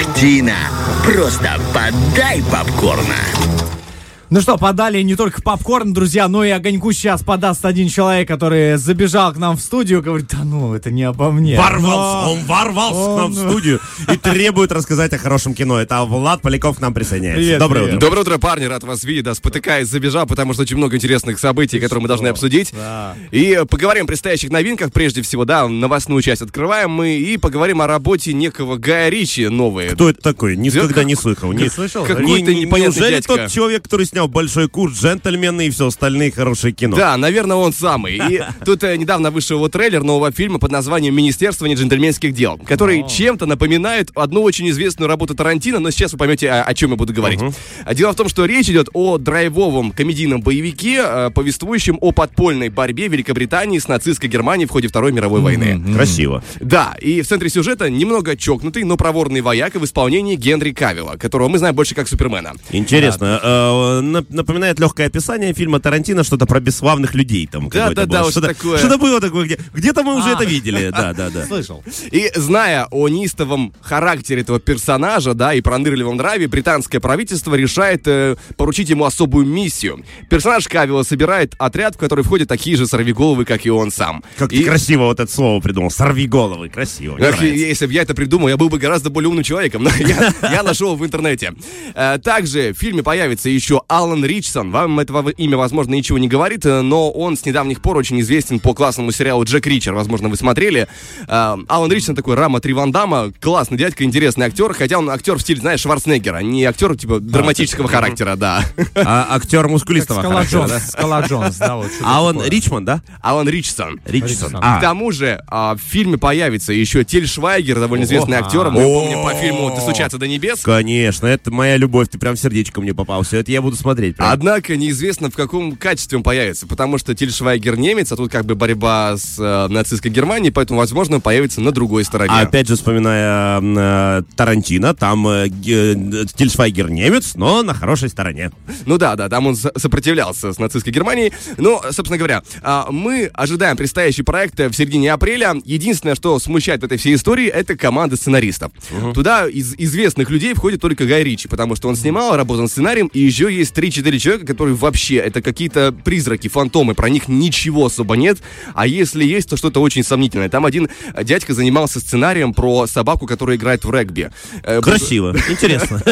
Ах, просто подай попкорна. Ну что, подали не только попкорн, друзья, но и огоньку сейчас подаст один человек, который забежал к нам в студию, говорит, да ну, это не обо мне. Ворвался, но... он ворвался он... к нам в студию и требует рассказать о хорошем кино. Это Влад Поляков к нам присоединяется. Привет, Доброе привет. утро. Доброе утро, парни, рад вас видеть. Да, спотыкаясь, забежал, потому что очень много интересных событий, Ты которые что? мы должны обсудить. Да. И поговорим о предстоящих новинках, прежде всего, да, новостную часть открываем мы и поговорим о работе некого Гая Ричи новые. Кто это такой? Никогда не слышал. Не слышал? Какой-то непонятный Неужели дядька. тот человек, который снял большой курс, джентльмены и все остальные хорошие кино. Да, наверное, он самый. И тут э, недавно вышел его трейлер нового фильма под названием «Министерство неджентльменских дел», который чем-то напоминает одну очень известную работу Тарантино, но сейчас вы поймете, о, чем я буду говорить. А Дело в том, что речь идет о драйвовом комедийном боевике, э, повествующем о подпольной борьбе Великобритании с нацистской Германией в ходе Второй мировой войны. Красиво. Да, и в центре сюжета немного чокнутый, но проворный вояка в исполнении Генри Кавилла, которого мы знаем больше как Супермена. Интересно. Нап- Напоминает легкое описание фильма Тарантино, что-то про бесславных людей там. Да, да, да, Что-то такое. что-то было такое, где, где-то мы уже А. это видели. Да, да, да. Слышал. И зная о неистовом характере этого персонажа, да, и пронырливом нраве, британское правительство решает э, поручить ему особую миссию. Персонаж Кавилла собирает отряд, в который входят такие же сорвиголовы, как и он сам. Как и... ты красиво вот это слово придумал. Сорви головы. Красиво. Эх, если бы я это придумал, я был бы гораздо более умным человеком. Но я, я нашел в интернете. Э, Также в фильме появится еще Алан Ричсон. Вам этого имя, возможно, ничего не говорит, э, но он с недавних пор очень известен по классному сериалу «Джек Ричер». Возможно, вы смотрели. Э, Алан Ричсон такой Рама Три Ван Дамма. Классный дядька, интересный актер. Хотя он актер в стиле, знаешь, Шварценеггера. Не актер, типа, драматического характера, да. А, актер мускулистого Скала характера, Джонс, да? Скала Джонс, да, вот А такое. Ричмонд, да? Алан Ричсон. Ричсон. Ричсон. А, К тому же а, в фильме появится еще Тель Швайгер, довольно известный актер. Мы помним по фильму «Достучаться до небес». Конечно, это моя любовь, ты прям сердечко мне попал. Все это я буду смотреть. Прям. Однако неизвестно, в каком качестве он появится, потому что Тиль Швайгер немец, а тут как бы борьба с э, нацистской Германией, поэтому, возможно, он появится на другой стороне. А опять же, вспоминая э, Тарантино, там э, э, Тиль Швайгер немец, но на хорошей стороне. Ну да, да, там он со- сопротивлялся с нацистской Германией. Ну, собственно говоря, а, мы ожидаем предстоящий проект в середине апреля. Единственное, что смущает в этой всей истории, это команда сценаристов. Туда из известных людей входит только Гай Ричи, потому что он снимал, работал над сценарием, и еще есть 3-4 человека, которые вообще, это какие-то призраки, фантомы, про них ничего особо нет, а если есть, то что-то очень сомнительное. Там один дядька занимался сценарием про собаку, которая играет в регби. Э, Красиво, интересно.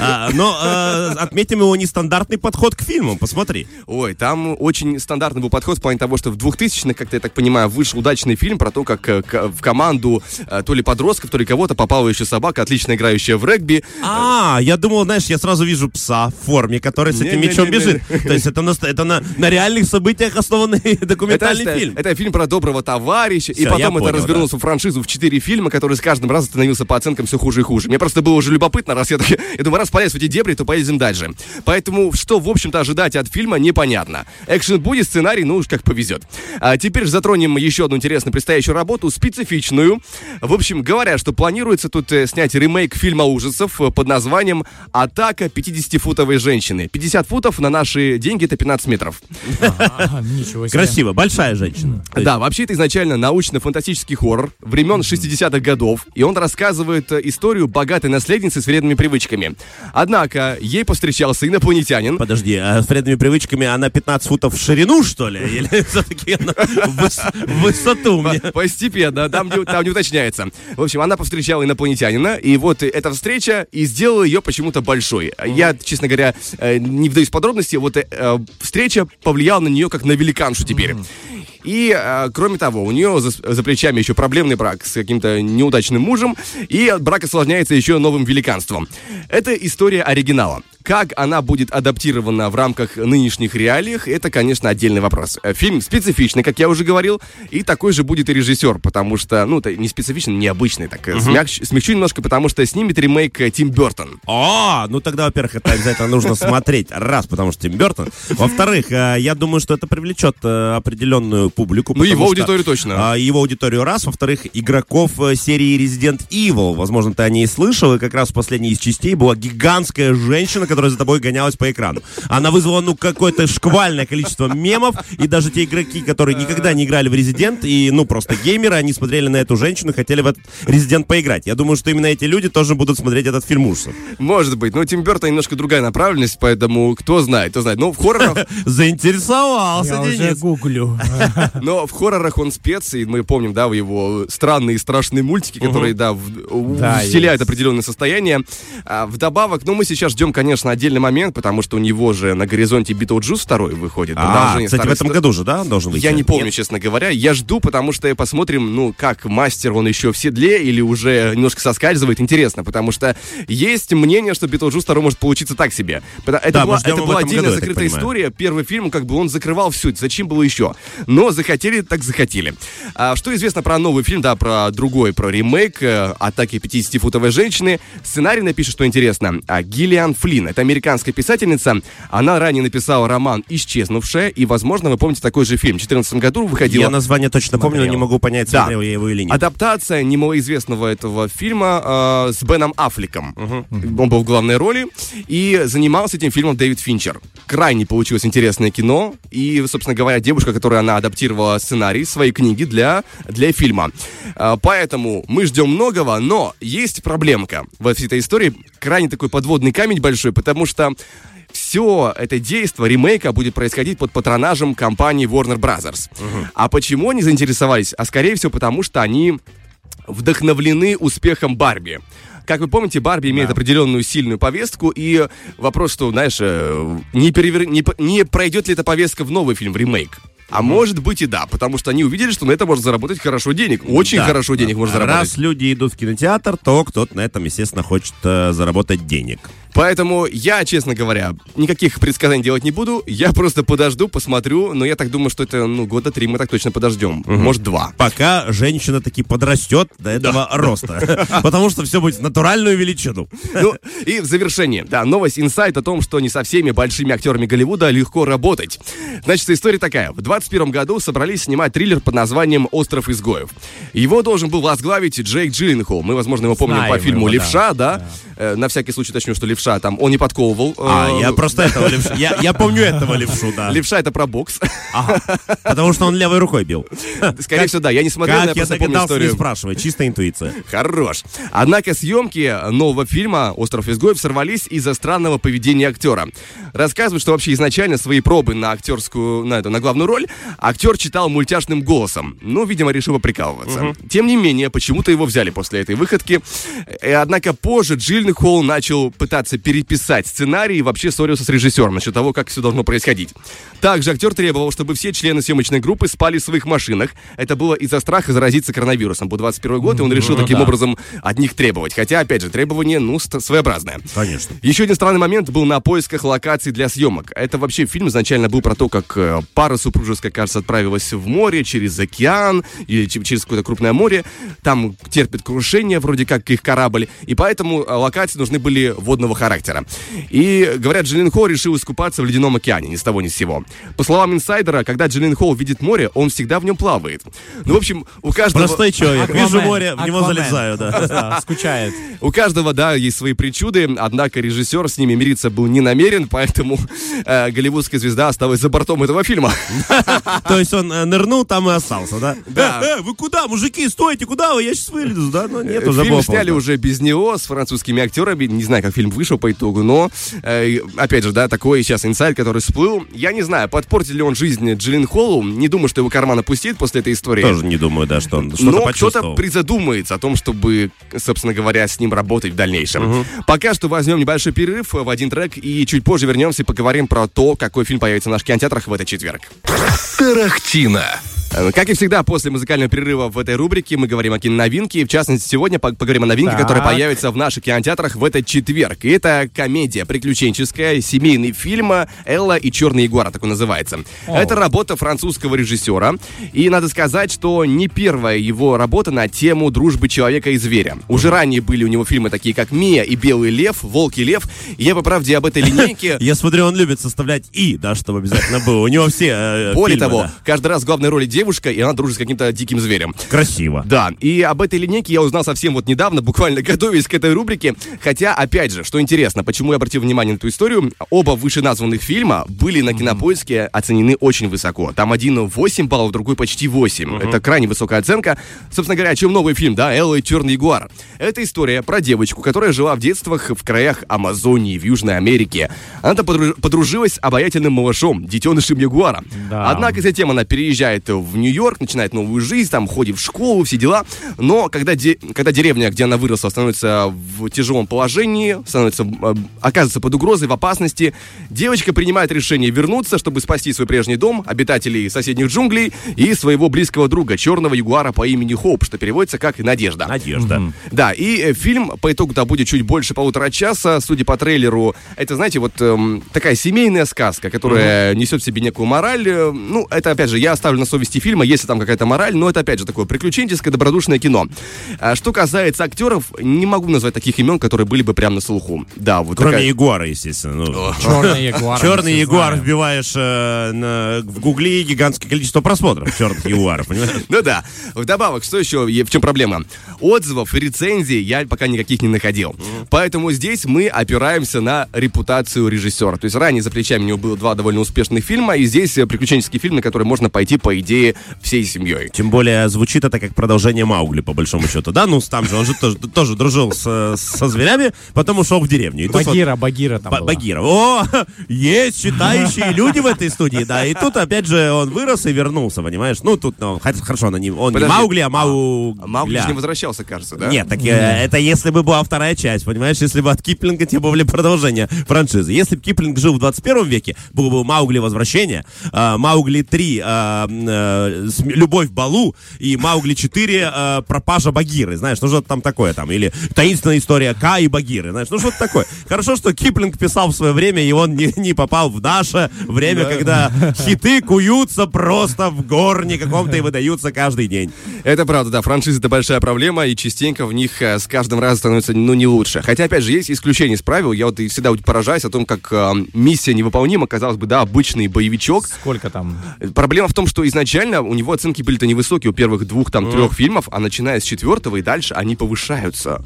А, Но э, отметим его нестандартный подход к фильмам, посмотри. Ой, там очень стандартный был подход в плане того, что в 2000-х, как-то я так понимаю, вышел удачный фильм про то, как э, в команду то ли подростков, то ли кого-то попала еще собака, отлично играющая в регби. А, я думал, знаешь, я сразу вижу пса в форме, который с этим мечом бежит. То есть это, на, реальных событиях основанный документальный фильм. это фильм про доброго товарища, и потом это развернулось в франшизу в четыре фильма, который с каждым разом становился по оценкам все хуже и хуже. Мне просто было уже любопытно, раз я, так, я думаю, раз полез в эти дебри, то поедем дальше. Поэтому, что, в общем-то, ожидать от фильма, непонятно. Экшен будет, сценарий, ну уж как повезет. А теперь же затронем еще одну интересную предстоящую работу, специфичную. В общем, говорят, что планируется тут э, снять ремейк фильма ужасов э, под названием «Атака 50-футовой женщины». 50 футов на наши деньги это 15 метров. Ничего себе. Красиво, большая женщина. Да, вообще это изначально научно-фантастический хоррор времен 60-х годов, и он рассказывает э, историю богатой наследницы с вредными привычками. Однако ей повстречался инопланетянин. Подожди, а с вредными привычками она 15 футов в ширину, что ли? Или все-таки она в выс- в высоту мне? Постепенно, там не, там не уточняется. В общем, она повстречала инопланетянина, и вот эта встреча и сделала ее почему-то большой. Я, честно говоря, э, не вдаюсь в подробности, вот э, э, встреча повлияла на нее как на великаншу теперь. И, э, кроме того, у нее за, за плечами еще проблемный брак с каким-то неудачным мужем, и брак осложняется еще новым великанством. Это история оригинала. Как она будет адаптирована в рамках нынешних реалиях, это, конечно, отдельный вопрос. Э, Фильм специфичный, как я уже говорил, и такой же будет и режиссер, потому что, ну, это не специфичный, необычный, так э, смягч- смягчу немножко, потому что снимет ремейк э, Тим Бертон. О, ну тогда, во-первых, это обязательно нужно смотреть. Раз, потому что Тим Бертон. Во-вторых, я думаю, что это привлечет определенную публику. Ну, его аудиторию точно. а, Его аудиторию раз. Во-вторых, игроков серии Resident Evil. Возможно, ты о ней слышал. И как раз в последней из частей была гигантская женщина, которая за тобой гонялась по экрану. Она вызвала, ну, какое-то шквальное количество мемов, и даже те игроки, которые никогда не играли в Резидент, и, ну, просто геймеры, они смотрели на эту женщину и хотели в этот Резидент поиграть. Я думаю, что именно эти люди тоже будут смотреть этот фильм ужасов. Может быть. Но Тим Бертон немножко другая направленность, поэтому кто знает, кто знает. Но в хоррорах, Заинтересовался, Я уже гуглю. но в хоррорах он спец, и мы помним, да, его странные и страшные мультики, которые, да, вселяют определенное состояние. А вдобавок, ну, мы сейчас ждем, конечно, отдельный момент, потому что у него же на горизонте Битлджус второй выходит. А, кстати, в старой этом году же, да, должен выйти? Я не помню, Нет? честно говоря. Я жду, потому что посмотрим, ну, как мастер, он еще в седле или уже немножко соскальзывает. Интересно, потому что есть мнение, что Битлджус второй может получиться так себе. Это Да, была, это в была отдельная году, закрытая история. Первый фильм, как бы он закрывал все. Зачем было еще? Но захотели, так захотели. А, что известно про новый фильм, да, про другой, про ремейк э, «Атаки 50-футовой женщины». Сценарий напишет, что интересно, а, Гиллиан Флинн. Это американская писательница. Она ранее написала роман «Исчезнувшая», и, возможно, вы помните такой же фильм. В 2014 году выходил Я название точно помню, но не Смотрел. могу понять, Да. смотрел я его или нет. Адаптация немалоизвестного этого фильма э, с Беном Аффлеком. Он был в главной роли. И занимался этим фильмом Дэвид Финчер. Крайне получилось интересное кино. И, собственно говоря, девушка, которая она адаптировала сценарий своей книги для, для фильма. Э, поэтому мы ждем многого, но есть проблемка во всей этой истории. Крайне такой подводный камень большой, потому что все это действо ремейка будет происходить под патронажем компании Warner Brothers. А почему они заинтересовались? А скорее всего потому, что они вдохновлены успехом Барби. Как вы помните, Барби имеет определенную сильную повестку, и вопрос, что, знаешь, э, не, перевер- не не пройдет ли эта повестка в новый фильм, в ремейк? А может быть и да, потому что они увидели, что на это можно заработать хорошо денег. Очень Да. хорошо денег можно заработать. Раз люди идут в кинотеатр, то кто-то на этом, естественно, хочет э, заработать денег. Поэтому я, честно говоря, никаких предсказаний делать не буду. Я просто подожду, посмотрю. Но я так думаю, что это, ну, года три мы так точно подождем. Может, два. Пока женщина таки подрастет до этого роста. Потому что все будет натуральную величину. Ну, и в завершение, да, новость инсайт о том, что не со всеми большими актерами Голливуда легко работать. Значит, история такая. В 21 году собрались снимать триллер под названием «Остров изгоев». Его должен был возглавить Джейк Джилленхол. Мы, возможно, его помним Знаем по фильму его, да. «Левша», да? Э, на всякий случай уточню, что «Левша» там, он не подковывал. А, Э, я просто этого левшу. Я, я помню этого левшу, да. «Левша» — это про бокс. Ага. Потому что он левой рукой бил. Скорее всего, да. Я не смотрел, но я я просто помню догадался, не историю. спрашивай. Чистая интуиция. Хорош. Однако съемки нового фильма «Остров изгоев» сорвались из-за странного поведения актера. Рассказывают, что вообще изначально свои пробы на актерскую, на эту, на главную роль актер читал мультяшным голосом. Ну, видимо, решил прикалываться. Тем не менее, почему-то его взяли после этой выходки. И, однако позже Джиллен Холл начал пытаться переписать сценарий и вообще ссорился с режиссером насчет того, как все должно происходить. Также актер требовал, чтобы все члены съемочной группы спали в своих машинах. Это было из-за страха заразиться коронавирусом. Был 21 год, и он решил таким да. образом от них требовать. Хотя, опять же, требование, ну, своеобразное. Конечно. Еще один странный момент был на поисках локаций для съемок. Это вообще фильм изначально был про то, как э, пара супружеская, кажется, отправилась в море через океан или через какое-то крупное море. Там терпит крушение, вроде как их корабль. И поэтому локации нужны были водного характера. И, говорят, Джиллин Холл решил искупаться в ледяном океане, ни с того ни с сего. По словам инсайдера, когда Джиллин Холл видит море, он всегда в нем плавает. Ну, в общем, у каждого... Простой человек. Аквамен, Вижу море, в него Аквамен. залезаю, да. Да, скучает. У каждого, да, есть свои причуды, однако режиссер с ними мириться был не намерен, поэтому э, голливудская звезда осталась за бортом этого фильма. То есть он э, нырнул, там и остался, да? Да. Э, вы куда, мужики, стойте, куда вы? Я сейчас вылезу, да? Но нет, уже фильм сняли уже без него, с французскими актерами. Не знаю, как фильм вышел по итогу, но, э, опять же, да, такой сейчас инсайт, который всплыл. Я не знаю, подпортит ли он жизнь Джиллин Холлу. Не думаю, что его карман опустит после этой истории. Тоже не думаю, да, что он что-то Но кто-то призадумается о том, чтобы, собственно говоря, с ним работать в дальнейшем. Пока что возьмем небольшой перерыв в один трек и чуть позже вернемся и поговорим про то, какой фильм появится в наших кинотеатрах в этот четверг. Тарахтина. Э, Как и всегда, после музыкального перерыва в этой рубрике мы говорим о киноновинке. В частности, сегодня по- поговорим о новинке, Так. которая появится в наших кинотеатрах в этот четверг. И это комедия приключенческая, семейный фильм «Элла и черный ягуар», так он называется. Это работа французского режиссера. И надо сказать, что не первая его работа на тему дружбы человека и зверя. Уже ранее были у него фильмы такие, как «Мия» и «Белый лев», «Волк и лев». И я, по правде, об этой линейке... Я смотрю, он любит составлять «и», да, чтобы обязательно было. У него все э, Более того, каждый раз в главной роли девушки девушка, и она дружит с каким-то диким зверем. Красиво. Да, и об этой линейке я узнал совсем вот недавно, буквально готовясь к этой рубрике. Хотя, опять же, что интересно, почему я обратил внимание на эту историю, оба вышеназванных фильма были на кинопоиске оценены очень высоко. Там один 8 баллов, другой почти 8. Это крайне высокая оценка. Собственно говоря, о чем новый фильм, да, Элла и Черный Ягуар. Это история про девочку, которая жила в детствах в краях Амазонии, в Южной Америке. Она подружилась с обаятельным малышом, детенышем Ягуара. Да. Однако затем она переезжает в Нью-Йорк, начинает новую жизнь, там ходит в школу, все дела. Но когда, де- когда деревня, где она выросла, становится в тяжелом положении, становится, э, оказывается под угрозой, в опасности, девочка принимает решение вернуться, чтобы спасти свой прежний дом, обитателей соседних джунглей и своего близкого друга, черного ягуара по имени Хоуп, что переводится как «Надежда». Надежда. Да, и э, фильм по итогу-то будет чуть больше полутора часа, судя по трейлеру. Это, знаете, вот эм, такая семейная сказка, которая несет в себе некую мораль. Э, Ну, это, опять же, я оставлю на совести фильма, если там какая-то мораль, но это, опять же, такое приключенческое, добродушное кино. А что касается актеров, не могу назвать таких имен, которые были бы прямо на слуху. Да, вот Кроме такая- Ягуара, естественно. Ну, Черный ягуар. Черный ягуар вбиваешь э, на- в гугле гигантское количество просмотров черных ягуаров, понимаешь? Ну да. Вдобавок, что еще, в чем проблема? Отзывов и рецензий я пока никаких не находил. Поэтому здесь мы опираемся на репутацию режиссера. То есть ранее за плечами у него было два довольно успешных фильма, и здесь э, приключенческий фильм, на который можно пойти, по идее, всей семьей. Тем более звучит это как продолжение Маугли, по большому счету. Да, ну там же он же тоже, тоже дружил с- со зверями, потом ушел в деревню. И тут вот- Багира, Багира там Ба- была. Багира. О, есть читающие люди в этой студии, да. И тут опять же он вырос и вернулся, понимаешь? Ну тут, ну, хо- хорошо, он не, он не Маугли, а А Маугля. Маугли же не возвращался, кажется, да? Нет, так э, это если бы была вторая часть, понимаешь? Если бы от Киплинга те были продолжение франшизы. Если бы Киплинг жил в 21 веке, был бы Маугли Возвращение, э, Маугли 3 э, э, с- Любовь Балу и Маугли 4 э, Пропажа Багиры. Знаешь, ну что-то там такое там. Или таинственная история К и Багиры. Знаешь, ну что-то такое. Хорошо, что Киплинг писал в свое время, и он не, не попал в наше время, когда хиты куются просто в горне каком-то и выдаются каждый день. Это правда, да, франшиза это большая проблема, и частенько в них э, с каждым разом становится, ну, не лучше. Хотя, опять же, есть исключения из правил. Я вот и всегда вот поражаюсь о том, как э, миссия невыполнима, казалось бы, да, обычный боевичок. Сколько там? Проблема в том, что изначально у него оценки были-то невысокие у первых двух, там, трех фильмов, а начиная с четвертого и дальше они повышаются.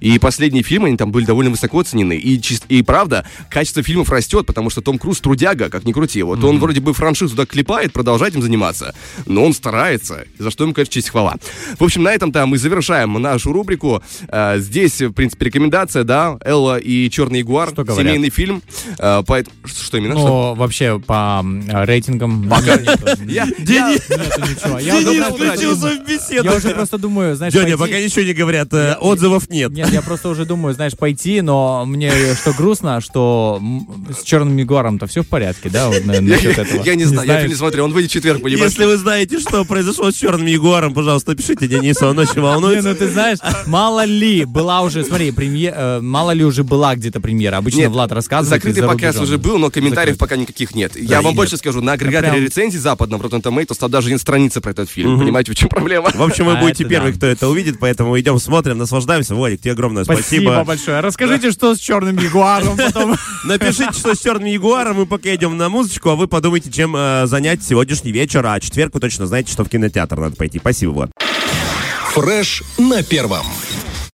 И последние фильмы, они там были довольно высоко оценены. И, чис- и правда, качество фильмов растет, потому что Том Круз трудяга, как ни крути. Вот он вроде бы франшизу туда клепает, продолжать им заниматься. Но он старается, за что ему, конечно, честь хвала. В общем, на этом-то мы завершаем нашу рубрику. Э, здесь, в принципе, рекомендация, да, Элла и Черный Ягуар. Что говорят? Семейный фильм. Э, поэт- Что, что именно? Что? Ну, вообще, по рейтингам... Денис просто- включился в беседу. Я уже просто думаю, знаешь, пойти- пока ничего не говорят, э, отзывов нет. Нет, я просто уже думаю, знаешь, пойти, но мне что грустно, что с черным ягуаром-то все в порядке, да, вот, наверное, насчет Я, этого. я не знаю, я фильм не смотрел. Он выйдет четверг, понимаешь? Если вы знаете, что произошло с черным ягуаром, пожалуйста, пишите Денису, он очень Не, волнуется. ну ты знаешь, мало ли была уже, смотри, премьера, мало ли уже была где-то премьера. Обычно Нет, Влад рассказывает. Закрытый показ уже был, но комментариев Закрытый. пока никаких нет. Да, Я вам нет. больше скажу, на агрегаторе прям- рецензий западном Rotten Tomatoes там даже нет страницы про этот фильм. Понимаете, в чем проблема? В общем, вы А, будете первый, да. кто это увидит, поэтому идем, смотрим, наслаждаемся. Владик, тебе огромное Спасибо спасибо. большое. Расскажите, что с черным ягуаром потом. Напишите, что с черным ягуаром, мы пока идем на музычку, а вы подумайте, чем э, занять сегодняшний вечер, а четверг вы точно знаете, что в кинотеатр надо пойти. Спасибо, Влад. Фреш на первом.